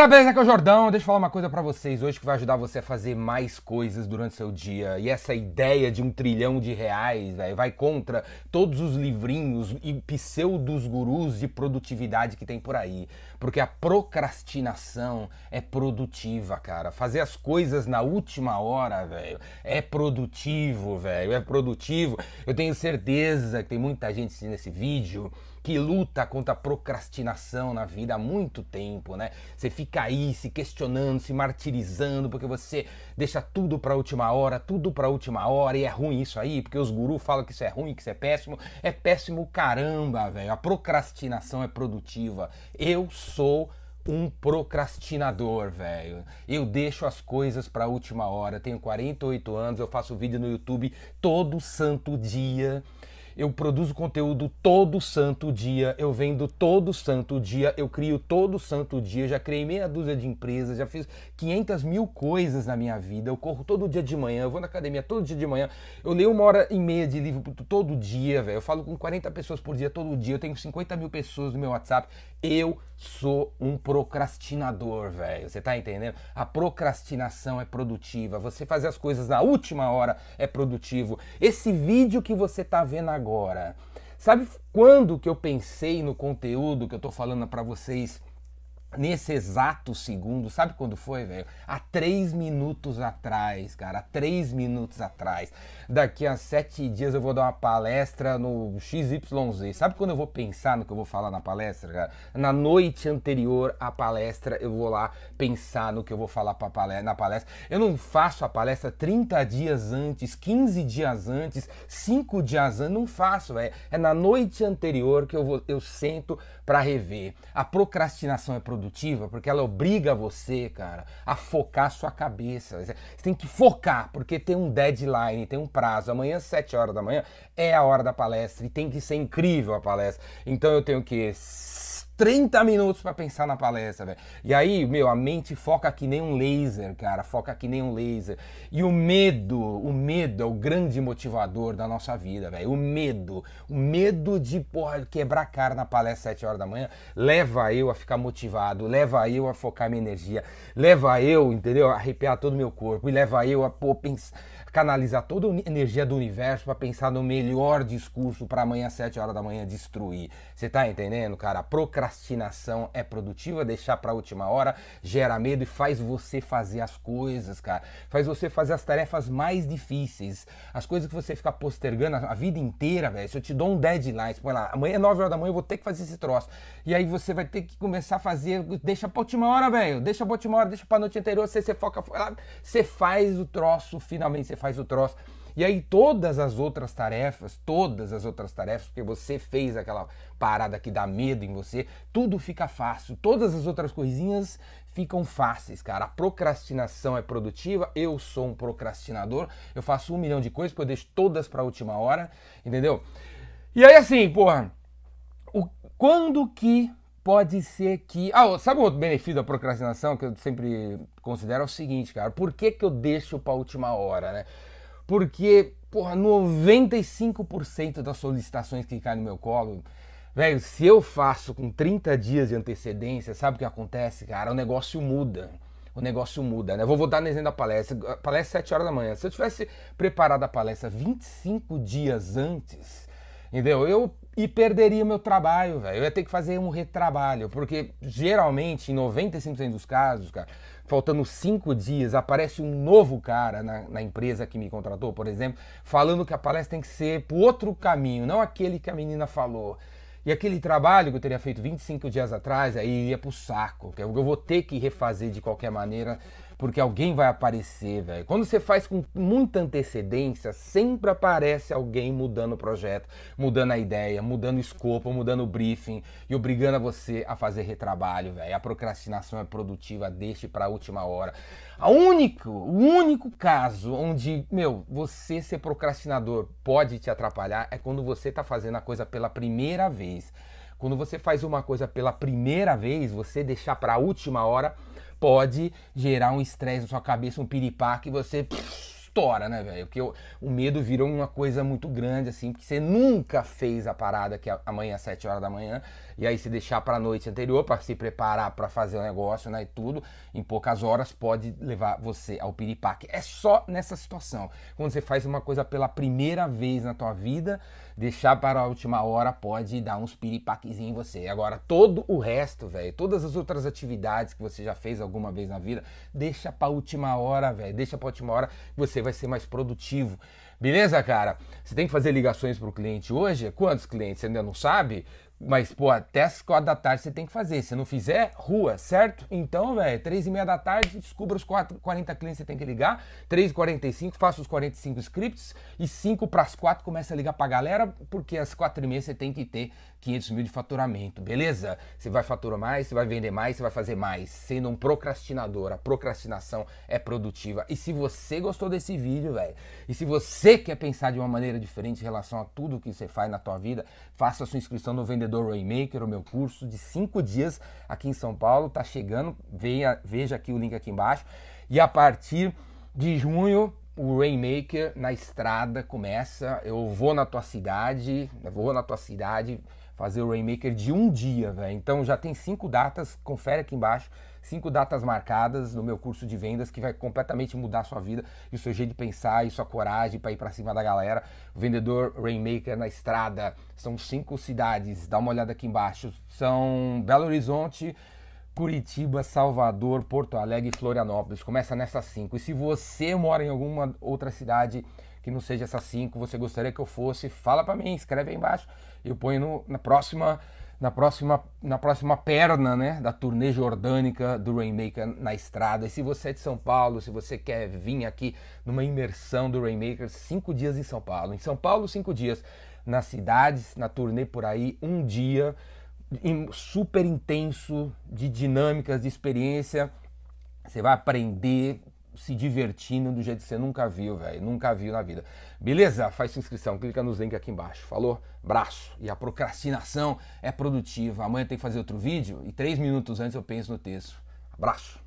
galera, beleza? Aqui é o Jordão. Deixa eu falar uma coisa pra vocês hoje que vai ajudar você a fazer mais coisas durante seu dia. E essa ideia de um trilhão de reais, vai contra todos os livrinhos e pseudos gurus de produtividade que tem por aí. Porque a procrastinação é produtiva, cara. Fazer as coisas na última hora, velho, é produtivo, velho, é produtivo. Eu tenho certeza que tem muita gente nesse vídeo que luta contra a procrastinação na vida há muito tempo, né? Você fica aí se questionando, se martirizando, porque você deixa tudo para a última hora, tudo para a última hora, e é ruim isso aí, porque os gurus falam que isso é ruim, que isso é péssimo. É péssimo caramba, velho. A procrastinação é produtiva. Eu sou um procrastinador, velho. Eu deixo as coisas para última hora. Tenho 48 anos, eu faço vídeo no YouTube todo santo dia eu produzo conteúdo todo santo dia, eu vendo todo santo dia, eu crio todo santo dia, já criei meia dúzia de empresas, já fiz 500 mil coisas na minha vida, eu corro todo dia de manhã, eu vou na academia todo dia de manhã, eu leio uma hora e meia de livro todo dia, velho, eu falo com 40 pessoas por dia todo dia, eu tenho 50 mil pessoas no meu WhatsApp, eu sou um procrastinador, velho. Você tá entendendo? A procrastinação é produtiva. Você fazer as coisas na última hora é produtivo. Esse vídeo que você tá vendo agora, sabe quando que eu pensei no conteúdo que eu tô falando para vocês? Nesse exato segundo, sabe quando foi, velho? Há três minutos atrás, cara, há três minutos atrás. Daqui a sete dias eu vou dar uma palestra no XYZ. Sabe quando eu vou pensar no que eu vou falar na palestra, cara? Na noite anterior à palestra, eu vou lá pensar no que eu vou falar palestra, na palestra. Eu não faço a palestra 30 dias antes, 15 dias antes, 5 dias antes, não faço, velho. É na noite anterior que eu, vou, eu sento para rever. A procrastinação é produtiva produtiva, porque ela obriga você, cara, a focar sua cabeça. Você tem que focar, porque tem um deadline, tem um prazo. Amanhã, às 7 horas da manhã, é a hora da palestra e tem que ser incrível a palestra. Então eu tenho que 30 minutos para pensar na palestra, velho. E aí, meu, a mente foca que nem um laser, cara, foca que nem um laser. E o medo, o medo é o grande motivador da nossa vida, velho. O medo, o medo de, porra, quebrar cara na palestra às 7 horas da manhã, leva eu a ficar motivado, leva eu a focar minha energia, leva eu, entendeu, a arrepiar todo o meu corpo e leva eu a, pô, pensar canalizar toda a energia do universo para pensar no melhor discurso para amanhã às 7 horas da manhã destruir. Você tá entendendo, cara? A procrastinação é produtiva, deixar para a última hora gera medo e faz você fazer as coisas, cara. Faz você fazer as tarefas mais difíceis. As coisas que você fica postergando a vida inteira, velho. Se eu te dou um deadline, põe lá, amanhã é 9 horas da manhã eu vou ter que fazer esse troço. E aí você vai ter que começar a fazer, deixa pra última hora, velho. Deixa pra última hora, deixa pra noite anterior, você, você foca, você faz o troço, finalmente você faz o troço. E aí todas as outras tarefas, todas as outras tarefas, porque você fez aquela parada que dá medo em você, tudo fica fácil. Todas as outras coisinhas ficam fáceis, cara. A procrastinação é produtiva. Eu sou um procrastinador. Eu faço um milhão de coisas porque eu deixo todas para a última hora, entendeu? E aí assim, porra, o, quando que pode ser que. Ah, sabe o outro benefício da procrastinação que eu sempre considero é o seguinte, cara. Por que, que eu deixo para a última hora, né? Porque, porra, 95% das solicitações que caem no meu colo, velho, se eu faço com 30 dias de antecedência, sabe o que acontece, cara? O negócio muda. O negócio muda, né? Vou voltar no exemplo da palestra. A palestra é 7 horas da manhã. Se eu tivesse preparado a palestra 25 dias antes, entendeu? Eu e perderia meu trabalho, velho. Eu ia ter que fazer um retrabalho, porque geralmente, em 95% dos casos, cara, faltando cinco dias, aparece um novo cara na, na, empresa que me contratou, por exemplo, falando que a palestra tem que ser por outro caminho, não aquele que a menina falou. E aquele trabalho que eu teria feito 25 dias atrás, aí ia pro saco, que eu vou ter que refazer de qualquer maneira porque alguém vai aparecer, velho. Quando você faz com muita antecedência, sempre aparece alguém mudando o projeto, mudando a ideia, mudando o escopo, mudando o briefing e obrigando a você a fazer retrabalho, velho. A procrastinação é produtiva, deixe para a última hora. A único, o único caso onde, meu, você ser procrastinador pode te atrapalhar é quando você tá fazendo a coisa pela primeira vez. Quando você faz uma coisa pela primeira vez, você deixar para a última hora pode gerar um estresse na sua cabeça, um piripá que você pff, estoura, né, velho? Porque o, o, medo virou uma coisa muito grande, assim, porque você nunca fez a parada que é amanhã às 7 horas da manhã E aí, se deixar para a noite anterior, para se preparar para fazer o negócio né, e tudo, em poucas horas pode levar você ao piripaque. É só nessa situação. Quando você faz uma coisa pela primeira vez na tua vida, deixar para a última hora pode dar uns piripaquezinhos em você. Agora, todo o resto, velho, todas as outras atividades que você já fez alguma vez na vida, deixa para a última hora, velho. Deixa para a última hora que você vai ser mais produtivo. Beleza, cara? Você tem que fazer ligações para o cliente hoje? Quantos clientes? Você ainda não sabe? Mas, pô, até as quatro da tarde você tem que fazer. Se não fizer, rua, certo? Então, velho, três e meia da tarde, descubra os quatro, 40 clientes que você tem que ligar. Três e 45, faça os 45 scripts. E cinco para as quatro, começa a ligar pra galera, porque às quatro e meia você tem que ter 500 mil de faturamento, beleza? Você vai faturar mais, você vai vender mais, você vai fazer mais. Sendo um procrastinador, a procrastinação é produtiva. E se você gostou desse vídeo, velho, e se você quer pensar de uma maneira diferente em relação a tudo que você faz na tua vida, faça a sua inscrição no Vendedor Rainmaker, o meu curso de cinco dias aqui em São Paulo. Tá chegando, veja, veja aqui o link aqui embaixo. E a partir de junho, o Rainmaker na estrada começa. Eu vou na tua cidade, vou na tua cidade fazer o Rainmaker de um dia, velho. Então já tem cinco datas, confere aqui embaixo, cinco datas marcadas no meu curso de vendas que vai completamente mudar a sua vida e o seu jeito de pensar e sua coragem para ir para cima da galera. Vendedor Rainmaker na estrada, são cinco cidades, dá uma olhada aqui embaixo. São Belo Horizonte, Curitiba, Salvador, Porto Alegre e Florianópolis. Começa nessas cinco. E se você mora em alguma outra cidade que não seja essas cinco, você gostaria que eu fosse, fala para mim, escreve aí embaixo. Eu ponho no, na próxima na próxima na próxima perna, né, da turnê jordânica do Rainmaker na estrada. E se você é de São Paulo, se você quer vir aqui numa imersão do Rainmaker, cinco dias em São Paulo. Em São Paulo, cinco dias. Nas cidades, na turnê por aí, um dia super intenso de dinâmicas, de experiência. Você vai aprender se divertindo do jeito que você nunca viu, velho. Nunca viu na vida. Beleza? Faz sua inscrição, clica nos links aqui embaixo. Falou? Braço. E a procrastinação é produtiva. Amanhã tem que fazer outro vídeo e três minutos antes eu penso no texto. Abraço.